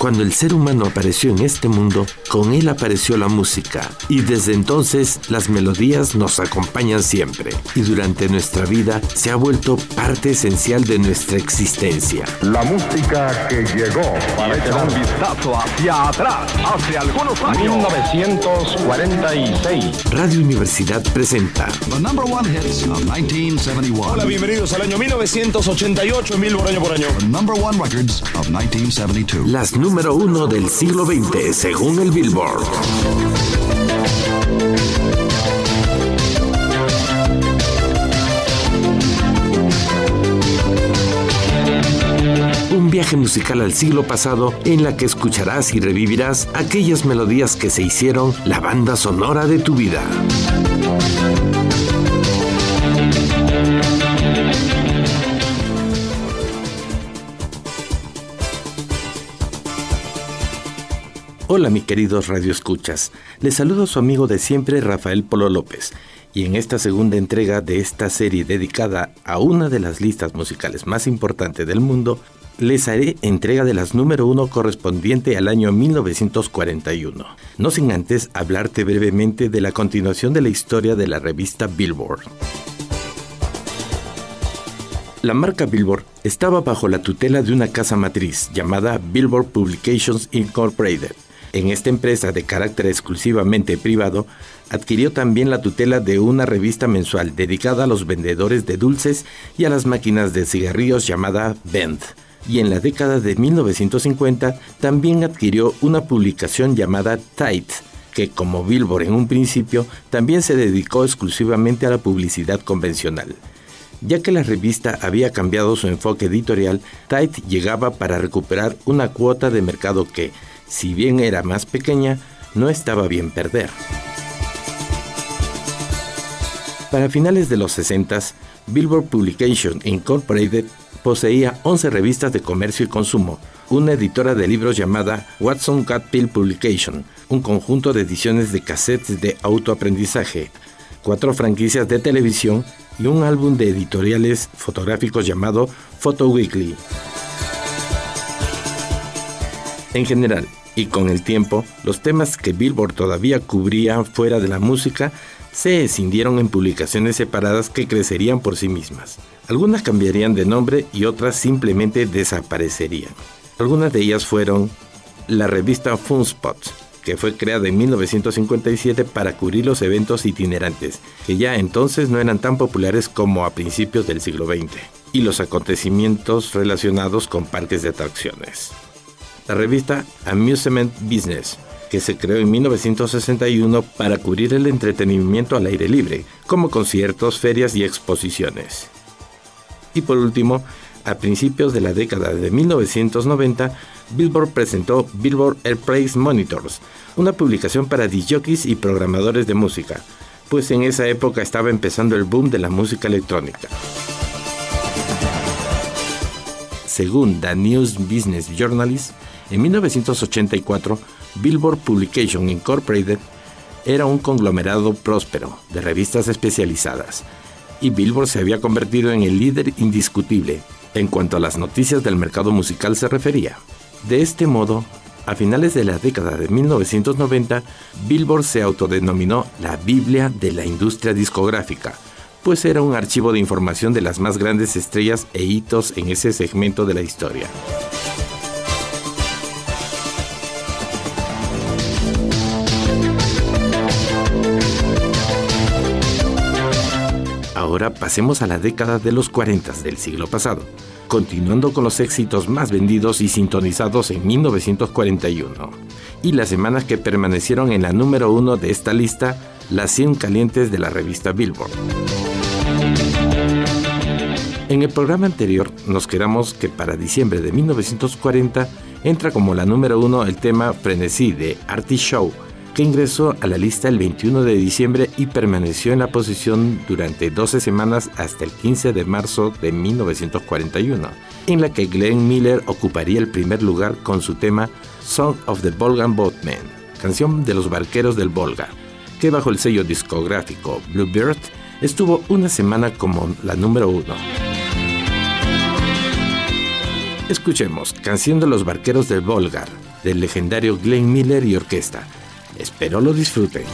Cuando el ser humano apareció en este mundo, con él apareció la música y desde entonces las melodías nos acompañan siempre y durante nuestra vida se ha vuelto parte esencial de nuestra existencia. La música que llegó para este un vistazo hacia atrás, hace algunos años. 1946. Radio Universidad presenta The number one hits of 1971. Hola, bienvenidos al año 1988 en Billboard año por año. The number one records of 1972. las número uno del siglo XX según el Billboard. Un viaje musical al siglo pasado en la que escucharás y revivirás aquellas melodías que se hicieron la banda sonora de tu vida. Hola mi queridos Radio Escuchas, les saludo a su amigo de siempre Rafael Polo López y en esta segunda entrega de esta serie dedicada a una de las listas musicales más importantes del mundo, les haré entrega de las número uno correspondiente al año 1941. No sin antes hablarte brevemente de la continuación de la historia de la revista Billboard. La marca Billboard estaba bajo la tutela de una casa matriz llamada Billboard Publications Incorporated, en esta empresa de carácter exclusivamente privado, adquirió también la tutela de una revista mensual dedicada a los vendedores de dulces y a las máquinas de cigarrillos llamada Bend. Y en la década de 1950 también adquirió una publicación llamada Tight, que como Billboard en un principio también se dedicó exclusivamente a la publicidad convencional. Ya que la revista había cambiado su enfoque editorial, Tight llegaba para recuperar una cuota de mercado que, si bien era más pequeña, no estaba bien perder. Para finales de los 60, Billboard Publication Incorporated poseía 11 revistas de comercio y consumo, una editora de libros llamada Watson Got Pill Publication, un conjunto de ediciones de cassettes de autoaprendizaje, cuatro franquicias de televisión y un álbum de editoriales fotográficos llamado Photo Weekly. En general, y con el tiempo, los temas que Billboard todavía cubría fuera de la música se escindieron en publicaciones separadas que crecerían por sí mismas. Algunas cambiarían de nombre y otras simplemente desaparecerían. Algunas de ellas fueron la revista Funspot, que fue creada en 1957 para cubrir los eventos itinerantes, que ya entonces no eran tan populares como a principios del siglo XX, y los acontecimientos relacionados con parques de atracciones la revista Amusement Business, que se creó en 1961 para cubrir el entretenimiento al aire libre, como conciertos, ferias y exposiciones. Y por último, a principios de la década de 1990, Billboard presentó Billboard Airplays Monitors, una publicación para DJs y programadores de música, pues en esa época estaba empezando el boom de la música electrónica. Según The News Business Journalist, en 1984, Billboard Publication Incorporated era un conglomerado próspero de revistas especializadas y Billboard se había convertido en el líder indiscutible en cuanto a las noticias del mercado musical se refería. De este modo, a finales de la década de 1990, Billboard se autodenominó la Biblia de la industria discográfica, pues era un archivo de información de las más grandes estrellas e hitos en ese segmento de la historia. Ahora pasemos a la década de los 40 del siglo pasado, continuando con los éxitos más vendidos y sintonizados en 1941. Y las semanas que permanecieron en la número uno de esta lista, las 100 calientes de la revista Billboard. En el programa anterior nos quedamos que para diciembre de 1940 entra como la número uno el tema Frenesí de Artie Show, que ingresó a la lista el 21 de diciembre y permaneció en la posición durante 12 semanas hasta el 15 de marzo de 1941, en la que Glenn Miller ocuparía el primer lugar con su tema Song of the Volga Boatmen, canción de los barqueros del Volga, que bajo el sello discográfico Bluebird estuvo una semana como la número uno. Escuchemos Canción de los Barqueros del Volga, del legendario Glenn Miller y orquesta. Espero lo disfruten.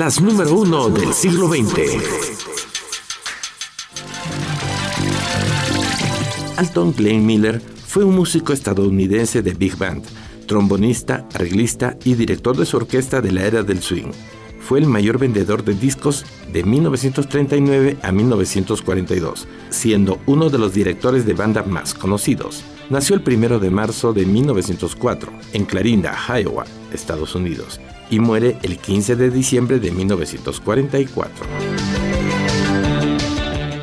Las número uno del siglo XX. Alton Glenn Miller fue un músico estadounidense de big band, trombonista, arreglista y director de su orquesta de la era del swing. Fue el mayor vendedor de discos de 1939 a 1942, siendo uno de los directores de banda más conocidos. Nació el 1 de marzo de 1904 en Clarinda, Iowa, Estados Unidos, y muere el 15 de diciembre de 1944.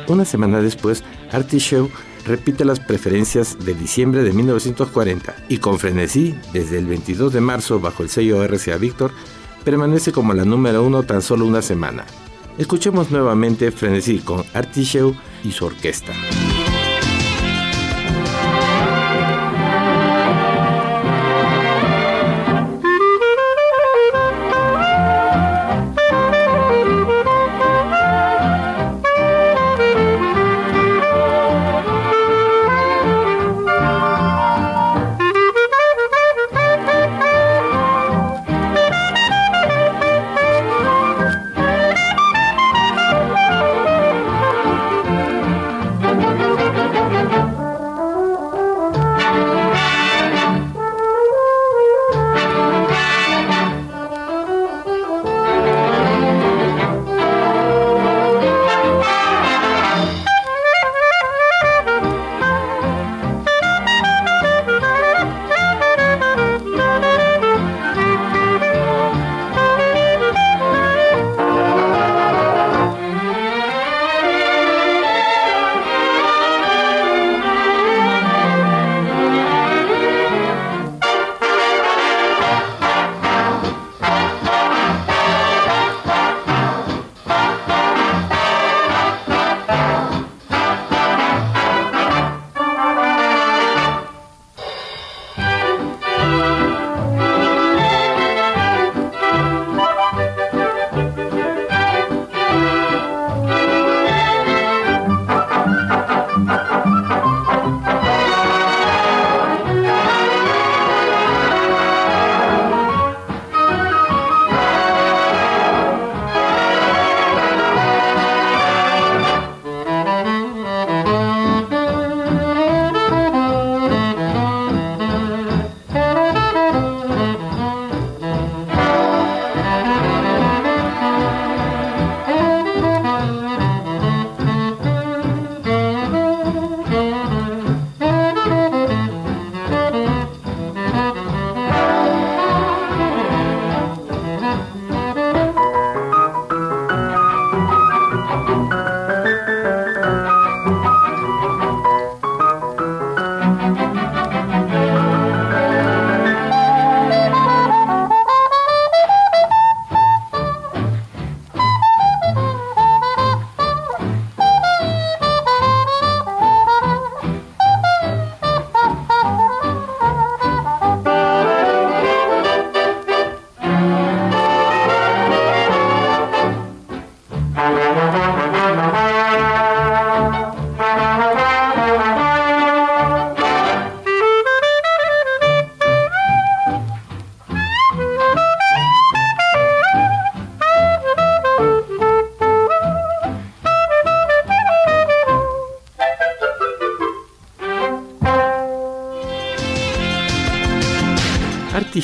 Una semana después, Artie Shaw repite las preferencias de diciembre de 1940 y con frenesí, desde el 22 de marzo bajo el sello RCA Victor, permanece como la número uno tan solo una semana. Escuchemos nuevamente Frenesí con Artie Shaw y su orquesta.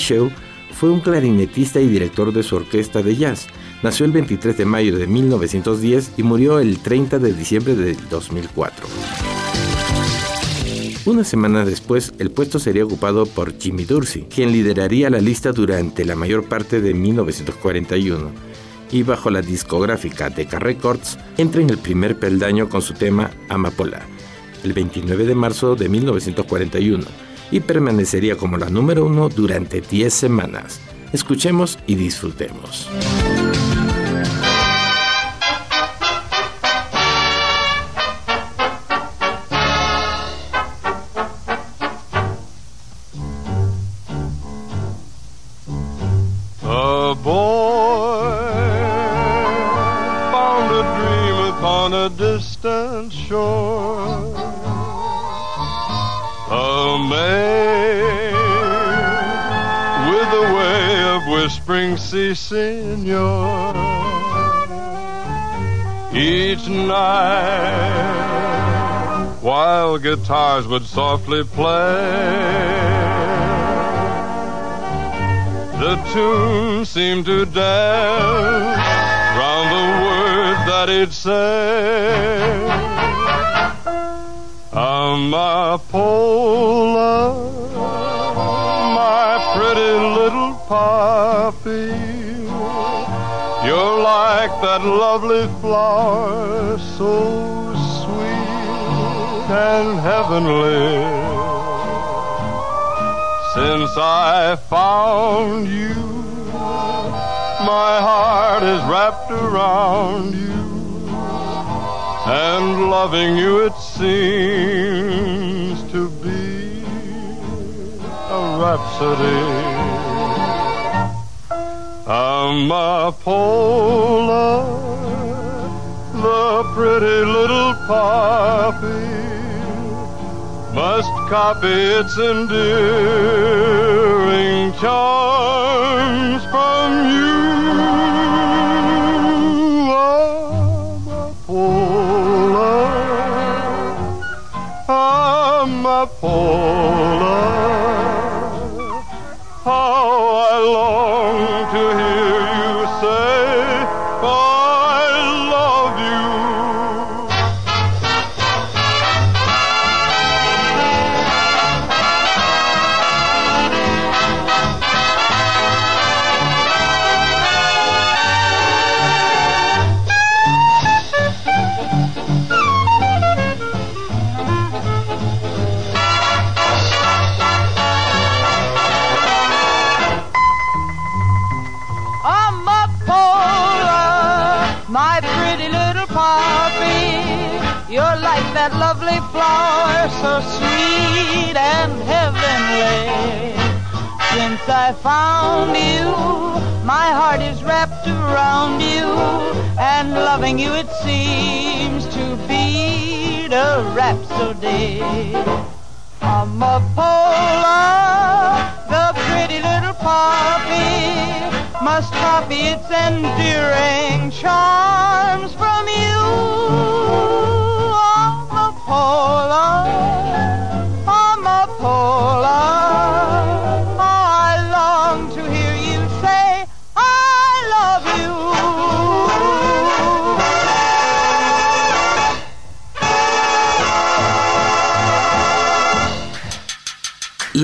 Show fue un clarinetista y director de su orquesta de jazz. Nació el 23 de mayo de 1910 y murió el 30 de diciembre de 2004. Una semana después, el puesto sería ocupado por Jimmy Dorsey, quien lideraría la lista durante la mayor parte de 1941 y bajo la discográfica Decca Records entra en el primer peldaño con su tema Amapola, el 29 de marzo de 1941 y permanecería como la número uno durante 10 semanas. Escuchemos y disfrutemos. Guitars would softly play. The tune seemed to dance round the words that he'd say. Ah, Amapola, my pretty little poppy, you're like that lovely flower, so and heavenly. Since I found you, my heart is wrapped around you, and loving you it seems to be a rhapsody. Amapola, the pretty little poppy must copy its endearing charms from you. Amapola, Amapola, how I long I found you, my heart is wrapped around you, and loving you it seems to be a rhapsody. Amapola, the pretty little poppy, must copy its endearing charms from you.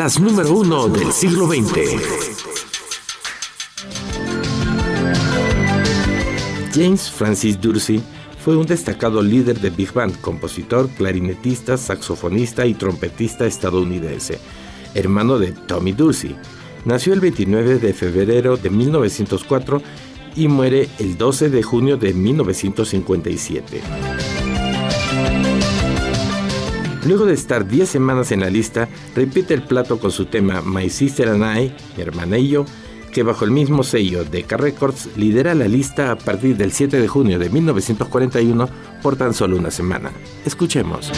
Las número uno del siglo XX. James Francis Dursey fue un destacado líder de Big Band, compositor, clarinetista, saxofonista y trompetista estadounidense, hermano de Tommy Dursey. Nació el 29 de febrero de 1904 y muere el 12 de junio de 1957. Luego de estar 10 semanas en la lista, repite el plato con su tema My Sister and I, mi hermana y yo, que bajo el mismo sello Decca Records lidera la lista a partir del 7 de junio de 1941 por tan solo una semana. Escuchemos.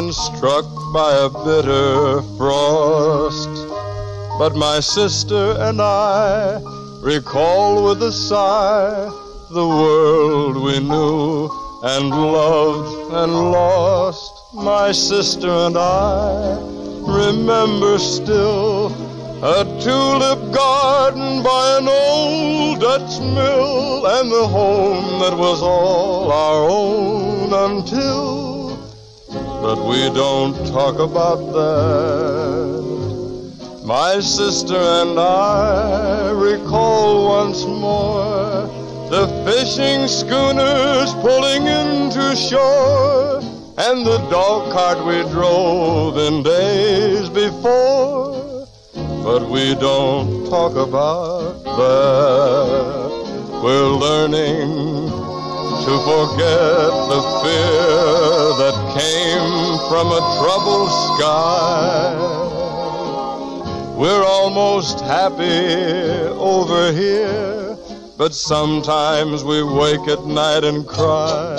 Been struck by a bitter frost. But my sister and I recall with a sigh the world we knew and loved and lost. My sister and I remember still a tulip garden by an old Dutch mill and the home that was all our own until. But we don't talk about that. My sister and I recall once more the fishing schooners pulling into shore and the dog cart we drove in days before. But we don't talk about that. We're learning to forget the fear that came from a troubled sky. We're almost happy over here, but sometimes we wake at night and cry.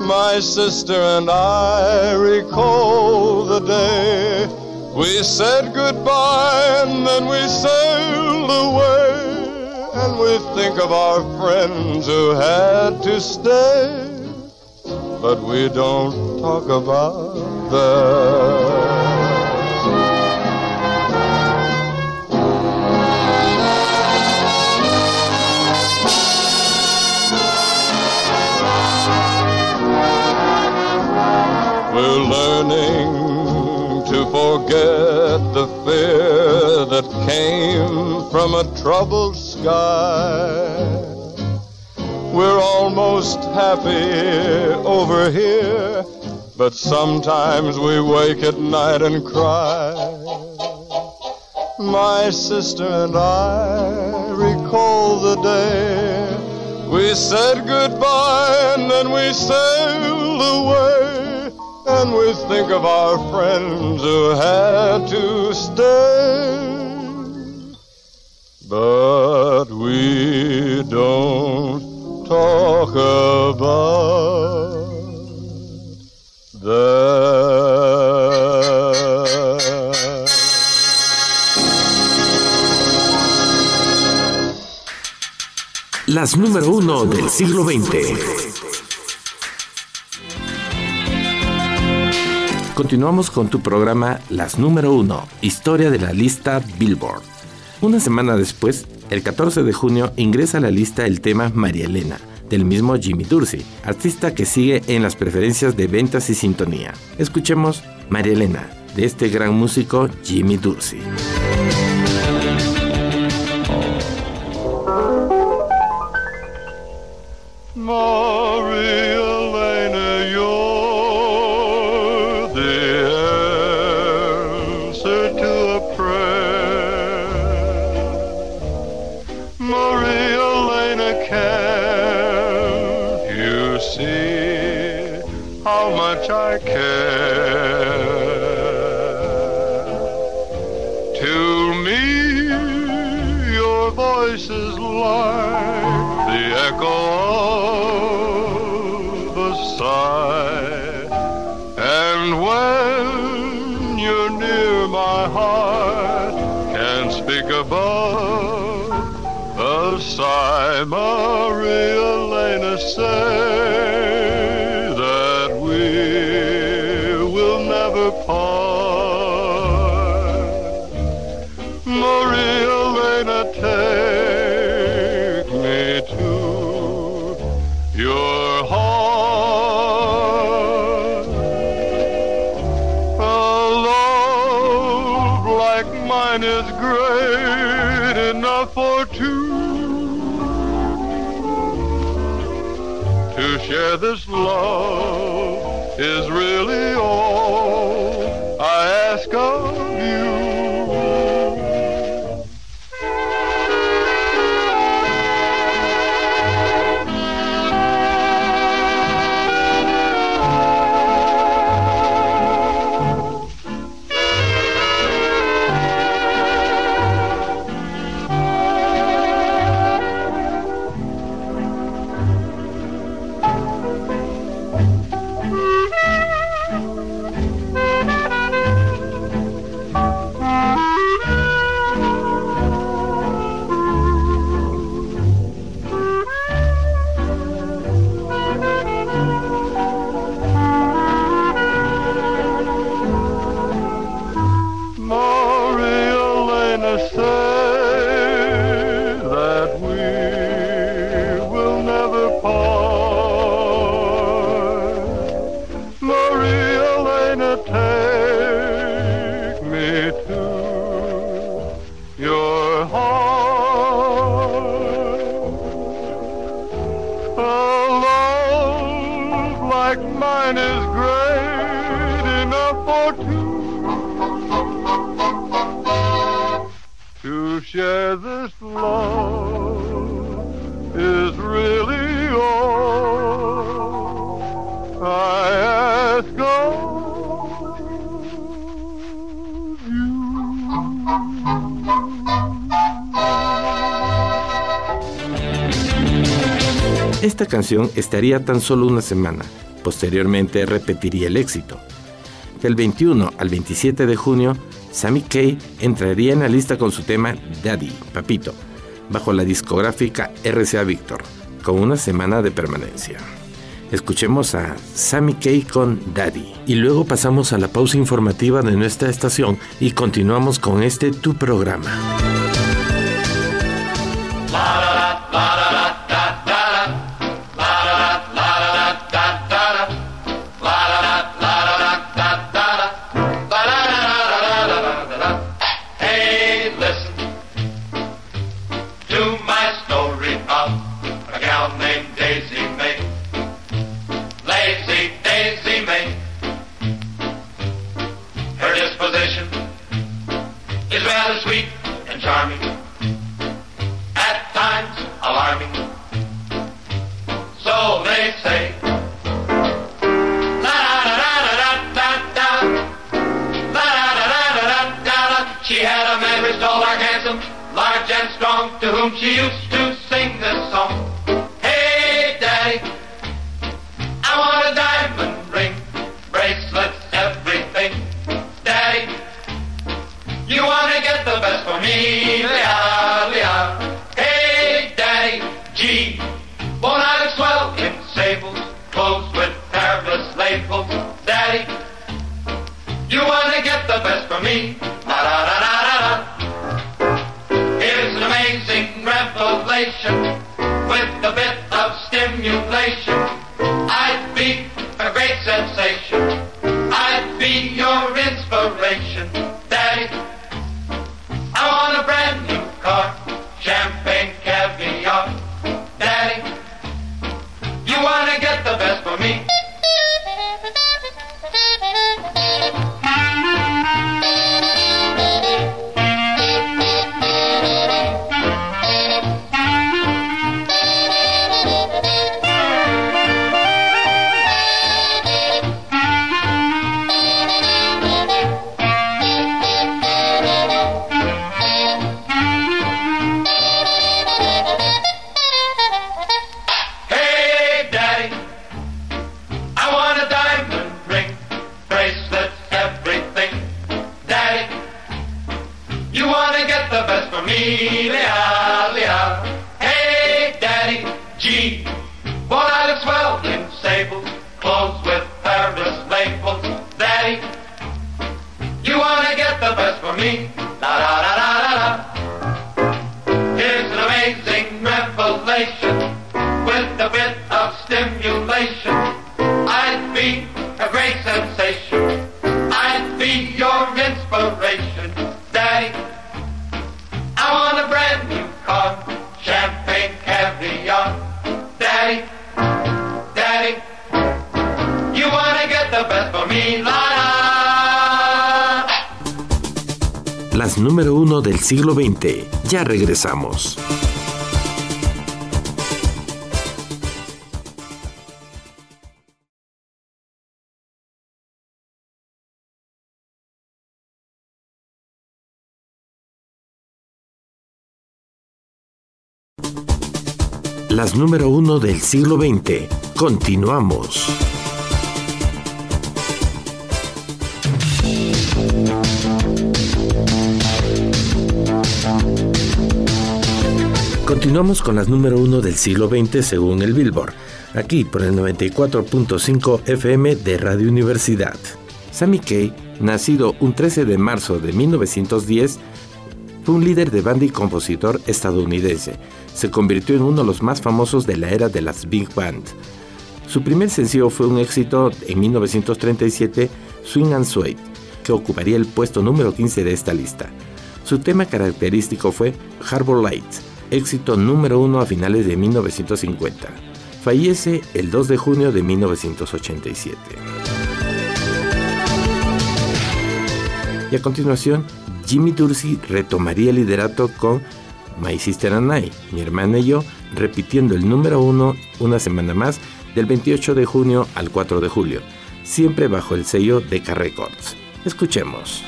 My sister and I recall the day we said goodbye and then we sailed away. And we think of our friends who had to stay. But we don't talk about them. We're learning to forget the fear that came from a troubled sky. We're almost happy over here, but sometimes we wake at night and cry. My sister and I recall the day we said goodbye and then we sailed away. And we think of our friends who had to stay. But we don't talk about. Las número uno del siglo XX. Continuamos con tu programa Las número uno, historia de la lista Billboard. Una semana después, el 14 de junio, ingresa a la lista el tema María Elena, del mismo Jimmy Dorsey, artista que sigue en las preferencias de ventas y sintonía. Escuchemos María Elena, de este gran músico Jimmy Dorsey. Sigh. Maria Elena, say this love. Like mine is great enough for two. To share this love is really all I ask of Esta canción estaría tan solo una semana, posteriormente repetiría el éxito. Del 21 al 27 de junio, Sammy Kay entraría en la lista con su tema Daddy, Papito, bajo la discográfica RCA Victor, con una semana de permanencia. Escuchemos a Sammy Kay con Daddy y luego pasamos a la pausa informativa de nuestra estación y continuamos con este tu programa. With a bit of stimulation. I'd be a great sensation. I'd be your inspiration, Daddy. I want a brand new car, champagne caviar, Daddy. Daddy, you wanna get the best for me, la la. Las número uno del siglo XX. Ya regresamos. Número uno del siglo XX. Continuamos. Continuamos con las número uno del siglo XX según el Billboard, aquí por el 94.5 FM de Radio Universidad. Sammy Kay, nacido un 13 de marzo de 1910, Fue un líder de banda y compositor estadounidense. Se convirtió en uno de los más famosos de la era de las big band. Su primer sencillo fue un éxito en 1937, Swing and Sway, que ocuparía el puesto número 15 de esta lista. Su tema característico fue Harbor Lights, éxito número uno a finales de 1950. Fallece el 2 de junio de 1987. Y a continuación, Jimmy Dorsey retomaría el liderato con My Sister and I, mi hermana y yo, repitiendo el número uno una semana más del 28 de junio al 4 de julio, siempre bajo el sello de K Records. Escuchemos.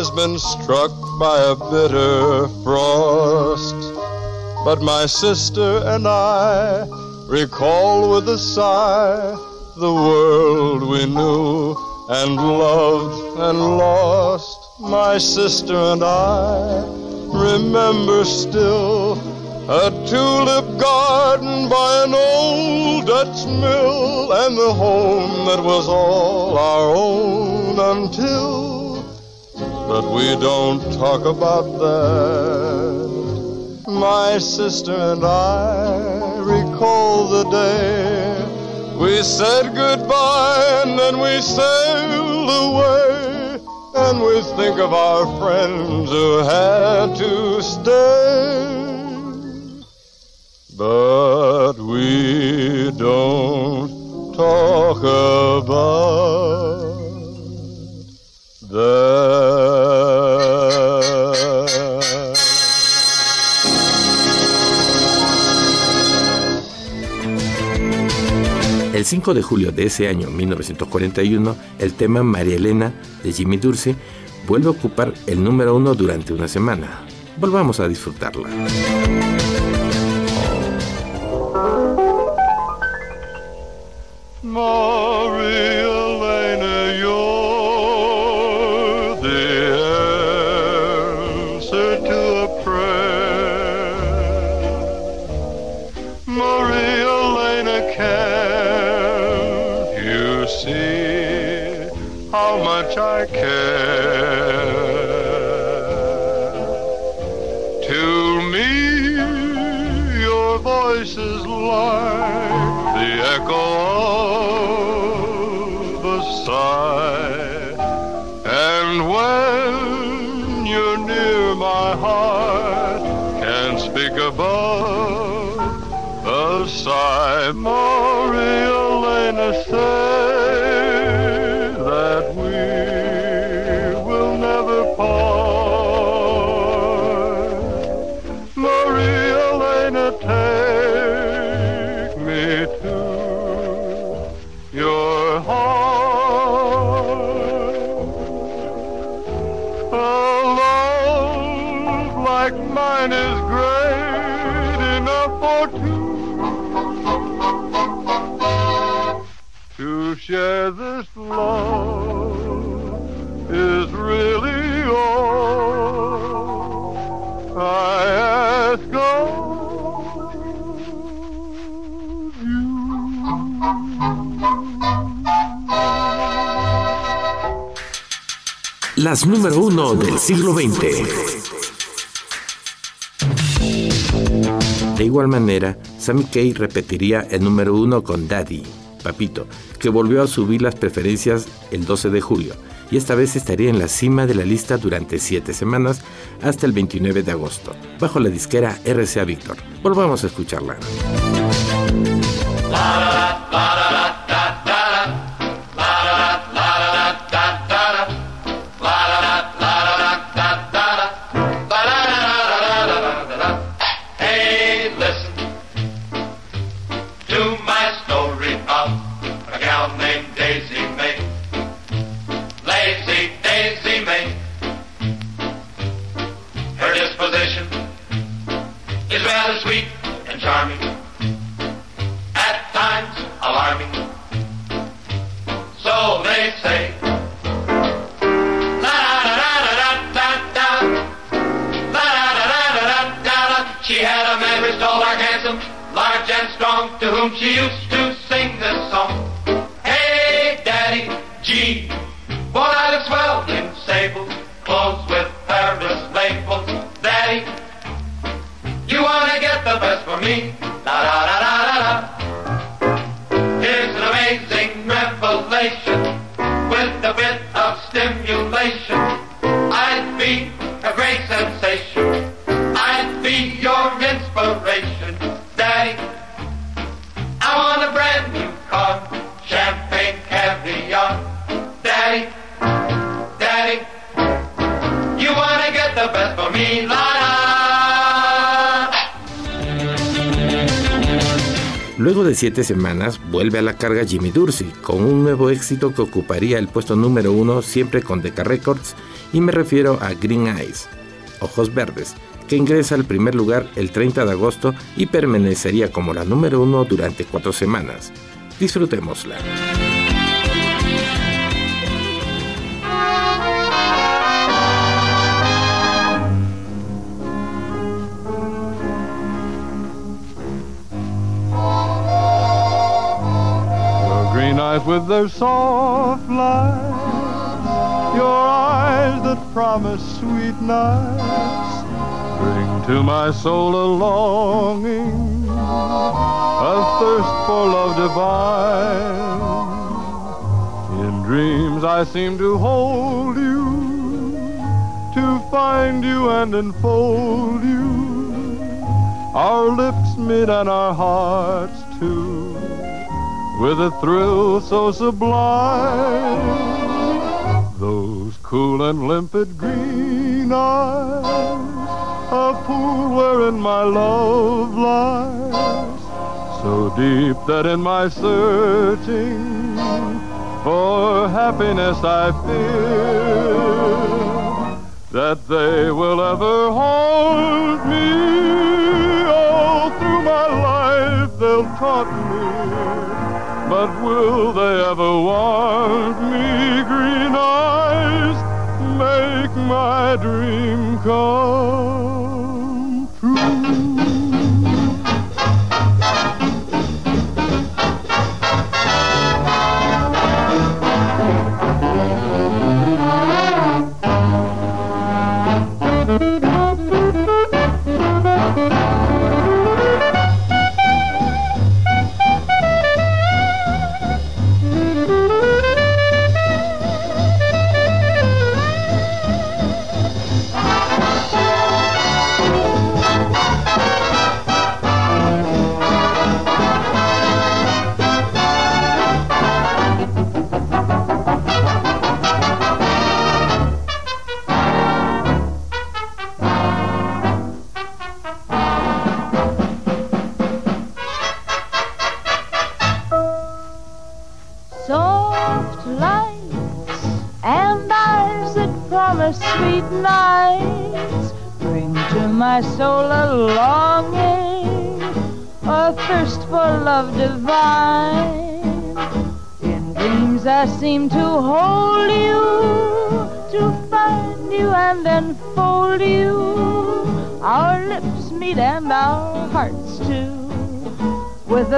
Has been struck by a bitter frost. But my sister and I recall with a sigh the world we knew and loved and lost. My sister and I remember still a tulip garden by an old Dutch mill and the home that was all our own until. But we don't talk about that. My sister and I recall the day we said goodbye and then we sailed away. And we think of our friends who had to stay. But we don't talk about El 5 de julio de ese año, 1941, el tema María Elena de Jimmy Dulce vuelve a ocupar el número uno durante una semana. Volvamos a disfrutarla. More. Share this love is really all I ask of Las número uno del siglo XX. De igual manera, Sammy Kay repetiría el número uno con Daddy, Papito, que volvió a subir las preferencias el 12 de julio, y esta vez estaría en la cima de la lista durante siete semanas hasta el 29 de agosto, bajo la disquera RCA Victor. Volvamos a escucharla. Luego de siete semanas, vuelve a la carga Jimmy Dursey con un nuevo éxito que ocuparía el puesto número uno siempre con Decca Records, y me refiero a Green Eyes, Ojos Verdes, que ingresa al primer lugar el 30 de agosto y permanecería como la número uno durante cuatro semanas. Disfrutémosla. With their soft lights, your eyes that promise sweet nights, bring to my soul a longing, a thirst for love divine. In dreams I seem to hold you, to find you and enfold you. Our lips meet and our hearts too with a thrill so sublime. Those cool and limpid green eyes, a pool wherein my love lies, so deep that in my searching for happiness I fear that they will ever hold me. All through my life they'll taunt me. But will they ever want me? Green eyes make my dream come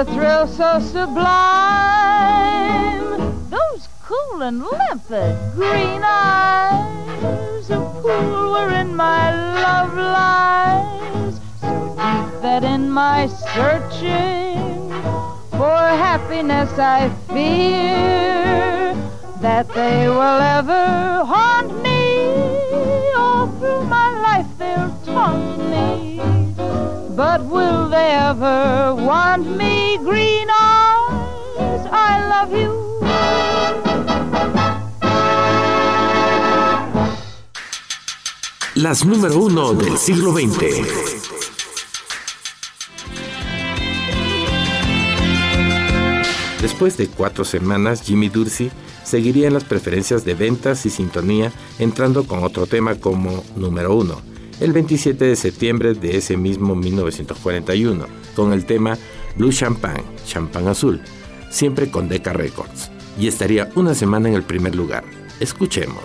a thrill so sublime. Those cool and limpid green eyes, a pool wherein my love lies, so deep that in my searching for happiness I fear that they will ever haunt me. All through my life they'll taunt me. But will they ever want me? Las número uno del siglo XX. Después de cuatro semanas, Jimmy Dursey seguiría en las preferencias de ventas y sintonía, entrando con otro tema como número uno, el 27 de septiembre de ese mismo 1941, con el tema Blue Champagne, Champán Azul, siempre con Decca Records, y estaría una semana en el primer lugar. Escuchemos.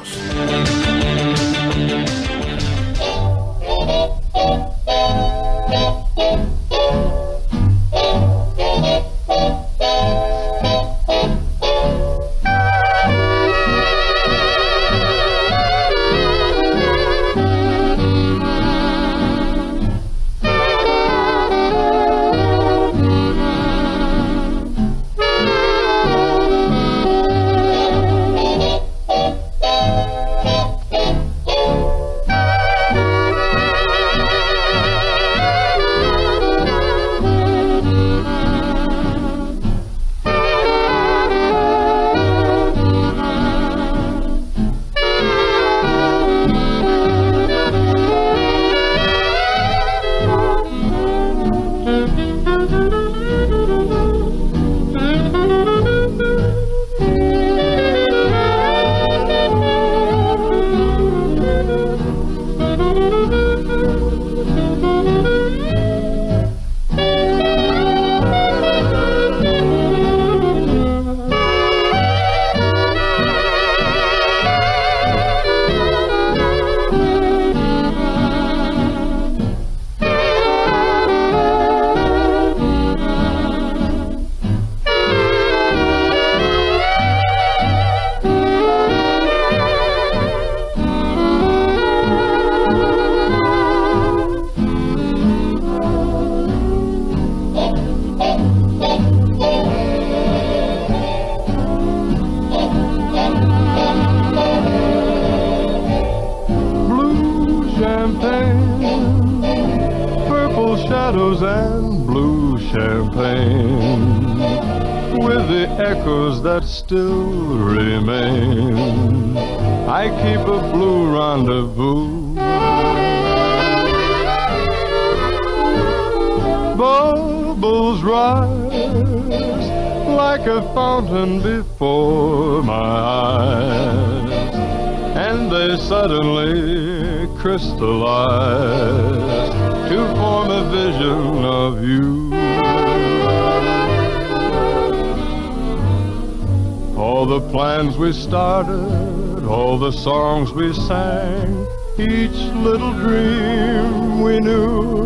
We started, all the songs we sang, each little dream we knew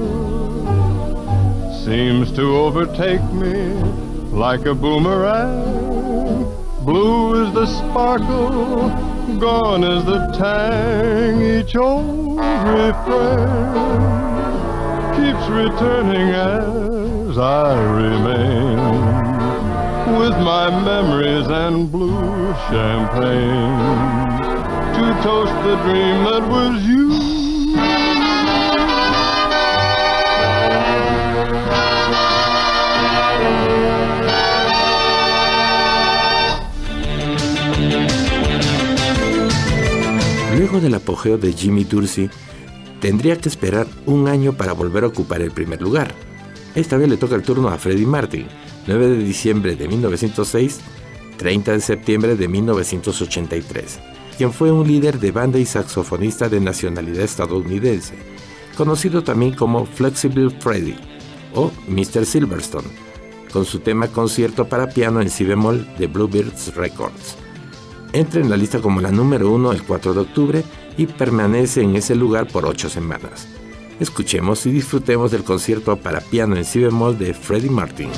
seems to overtake me like a boomerang. Blue is the sparkle, gone is the tang. Each old refrain keeps returning as I remain with my memories and blue champagne to toast the dream that was you. Luego del apogeo de Jimmy Dorsey, tendría que esperar un año para volver a ocupar el primer lugar. Esta vez le toca el turno a Freddie Martin, 9 de diciembre de 1906, 30 de septiembre de 1983, quien fue un líder de banda y saxofonista de nacionalidad estadounidense, conocido también como Flexible Freddy o Mr. Silverstone, con su tema concierto para piano en si bemol de Bluebirds Records. Entra en la lista como la número uno el 4 de octubre y permanece en ese lugar por ocho semanas. Escuchemos y disfrutemos del concierto para piano en si bemol de Freddie Martin.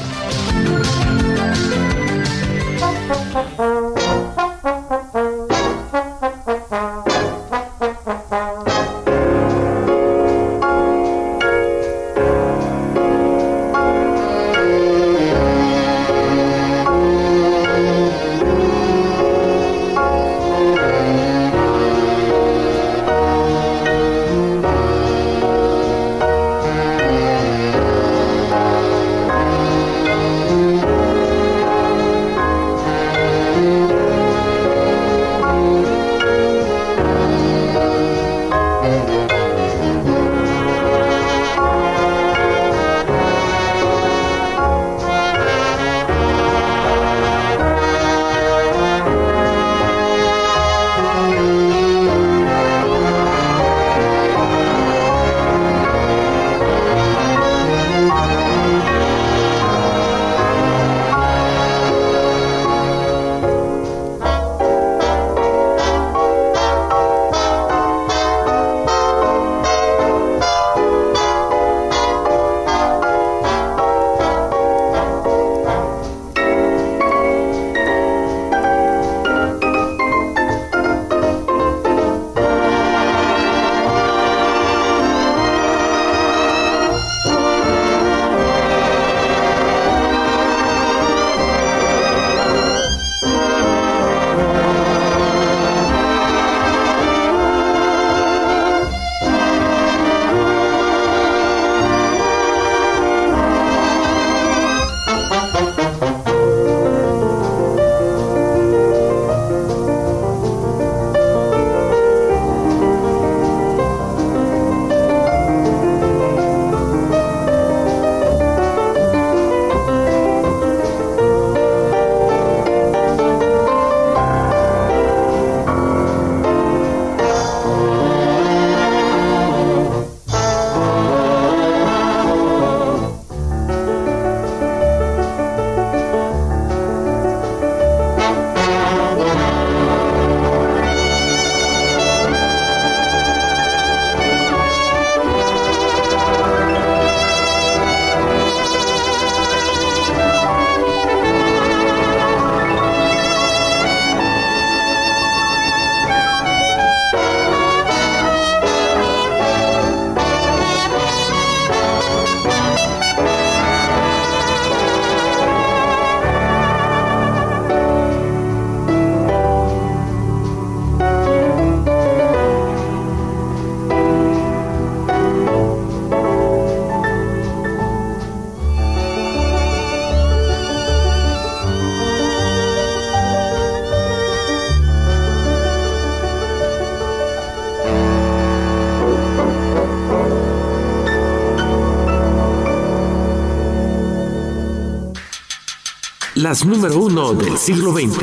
Número uno del siglo XX.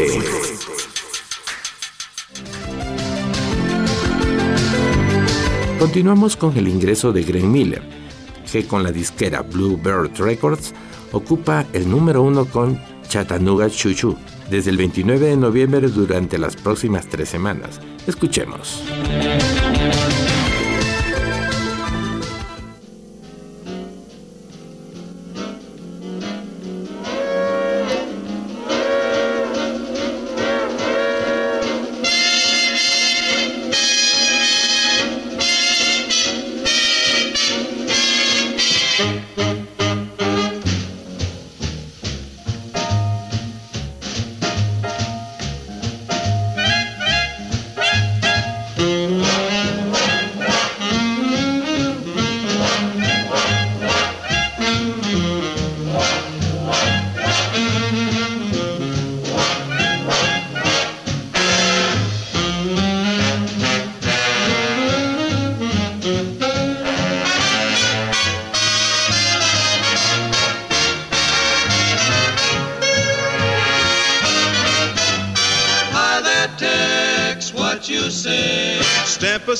Continuamos con el ingreso de Glenn Miller, que con la disquera Bluebird Records ocupa el número uno con Chattanooga Chuchu desde el 29 de noviembre durante las próximas tres semanas. Escuchemos.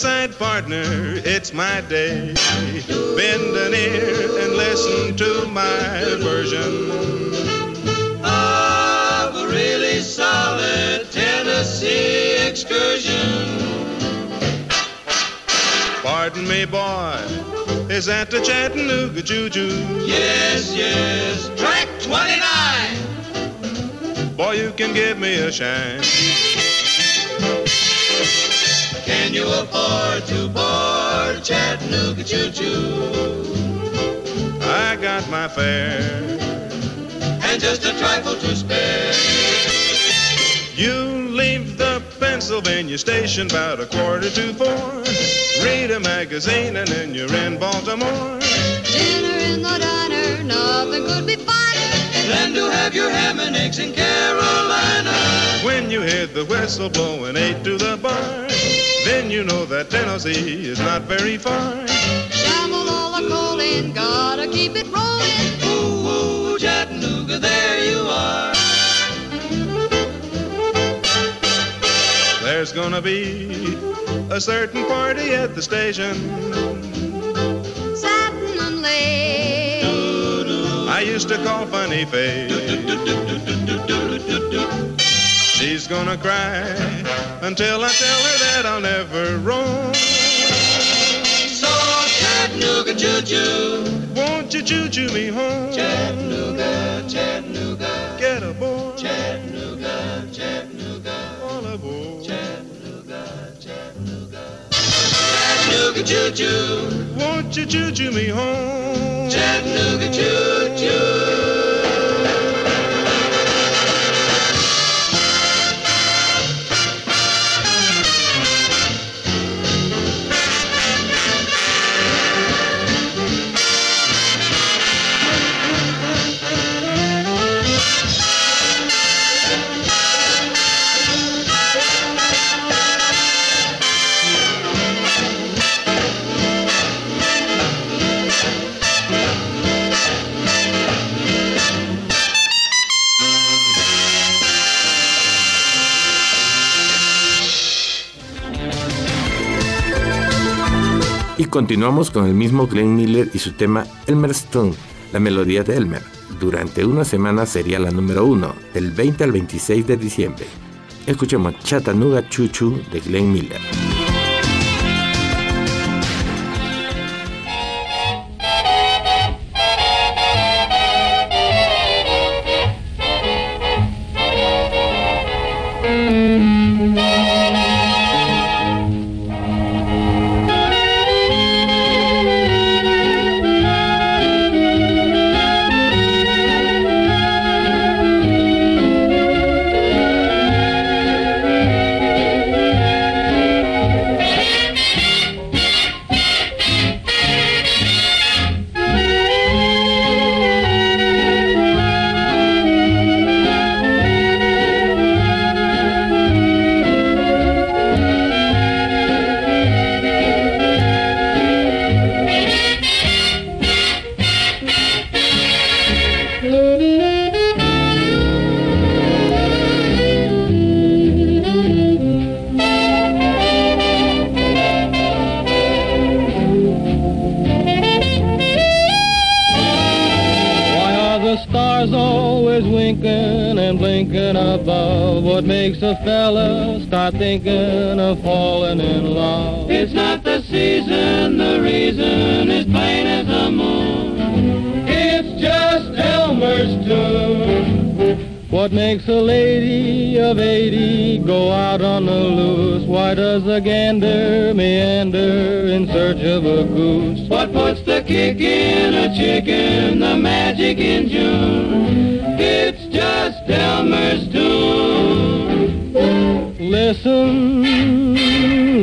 Step partner, it's my day. Bend an ear and listen to my version of a really solid Tennessee excursion. Pardon me, boy, is that the Chattanooga Choo? Yes, yes, track 29. Boy, you can give me a shine. Can you afford to board Chattanooga choo-choo? I got my fare and just a trifle to spare. You leave the Pennsylvania station about a quarter to four. Read a magazine and then you're in Baltimore. Dinner in the diner, nothing could be finer than to have your ham and eggs in Carolina. When you hear the whistle blowing eight to the bar, then you know that Tennessee is not very far. Shovel all the coal in, gotta keep it rolling. Ooh, ooh, Chattanooga, there you are. There's gonna be a certain party at the station. Satin and lace. I used to call Funny Face. She's gonna cry until I tell her that I'll never roam. So Chattanooga choo-choo, won't you choo-choo me home? Chattanooga, Chattanooga, get aboard. Chattanooga, Chattanooga, all aboard. Chattanooga, Chattanooga, Chattanooga choo-choo, won't you choo-choo me home? Chattanooga choo-choo. Y continuamos con el mismo Glenn Miller y su tema Elmer Stone, la melodía de Elmer. Durante una semana sería la número uno, del 20 al 26 de diciembre. Escuchemos Chattanooga Chuchu de Glenn Miller. Search of a goose? What puts the kick in a chicken, the magic in June? It's just Elmer's tune. Listen,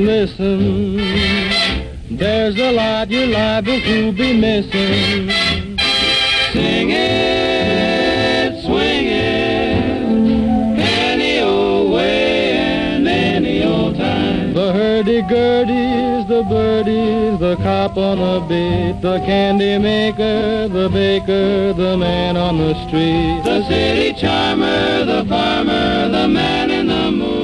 listen, there's a lot you're liable to be missing. Sing it, swing it, any old way and any old time. The hurdy-gurdies, the birdies, the cop on the beat, the candy maker, the baker, the man on the street, the city charmer, the farmer, the man in the moon.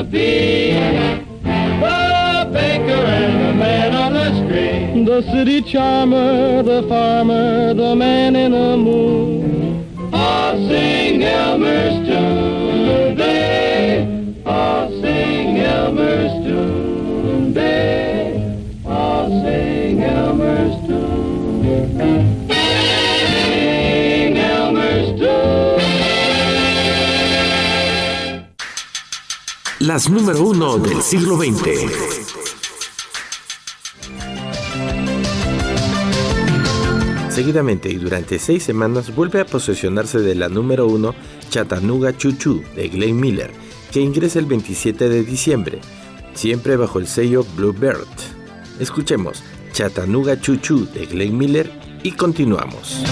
On the baker and the man on the street, the city charmer, the farmer, the man in the moon. All sing Elmer's tune, they all sing Elmer's tune, all sing Elmer's tune. Número uno del siglo XX. Seguidamente y durante seis semanas vuelve a posesionarse de la número uno Chattanooga Choo de Glenn Miller, que ingresa el 27 de diciembre, siempre bajo el sello Bluebird. Escuchemos Chattanooga Choo de Glenn Miller y continuamos.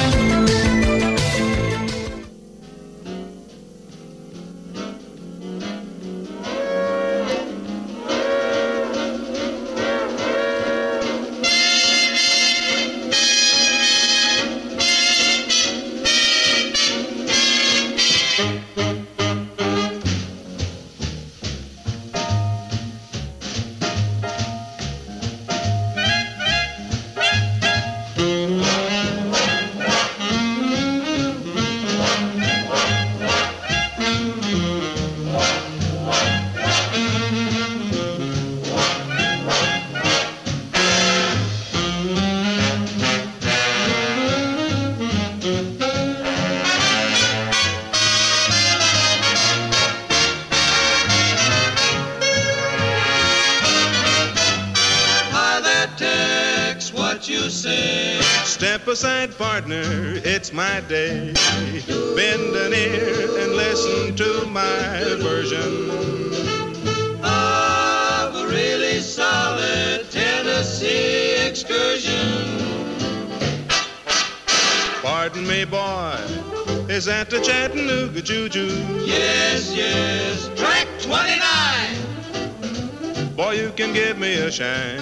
Partner, it's my day. Bend an ear and listen to my version. Of a really solid Tennessee excursion. Pardon me, boy, is that the Chattanooga Choo? Yes, yes, track 29. Boy, you can give me a shine.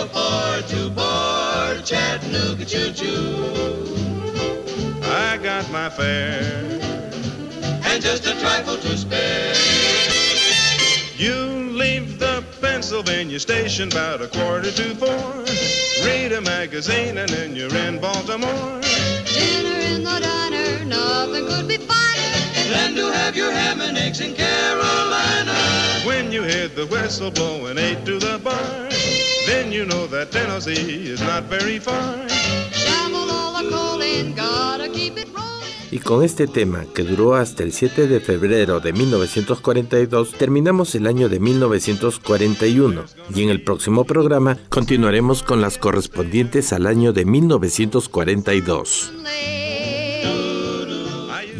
Can you afford to board Chattanooga Choo Choo? I got my fare. And just a trifle to spare. You leave the Pennsylvania station about a quarter to four. Read a magazine and then you're in Baltimore. Dinner in the diner, nothing could be finer. Then to have your ham and eggs in Carolina. When you hear the whistle blowing eight to the bar, then you know that Tennessee is not very far. Y con este tema, que duró hasta el 7 de febrero de 1942, terminamos el año de 1941 y en el próximo programa continuaremos con las correspondientes al año de 1942.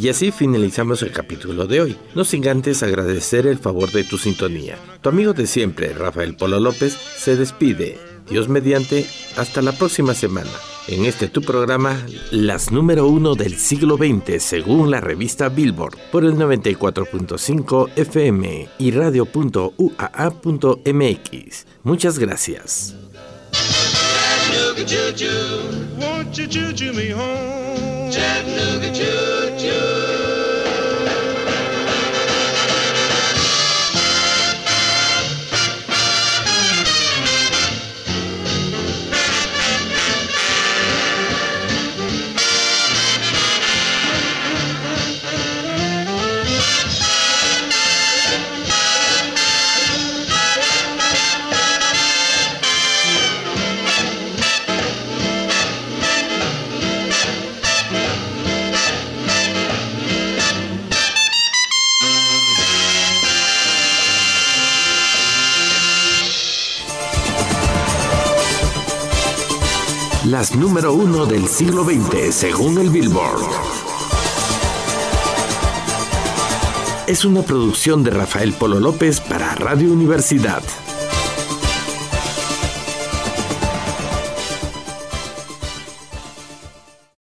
Y así finalizamos el capítulo de hoy, no sin antes agradecer el favor de tu sintonía. Tu amigo de siempre, Rafael Polo López, se despide. Dios mediante, hasta la próxima semana. en este tu programa las número uno del siglo XX según la revista Billboard por el 94.5 FM y radio.uaa.mx. Muchas gracias. Chattanooga choo choo. Las número uno del siglo XX según el Billboard. Es una producción de Rafael Polo López para Radio Universidad.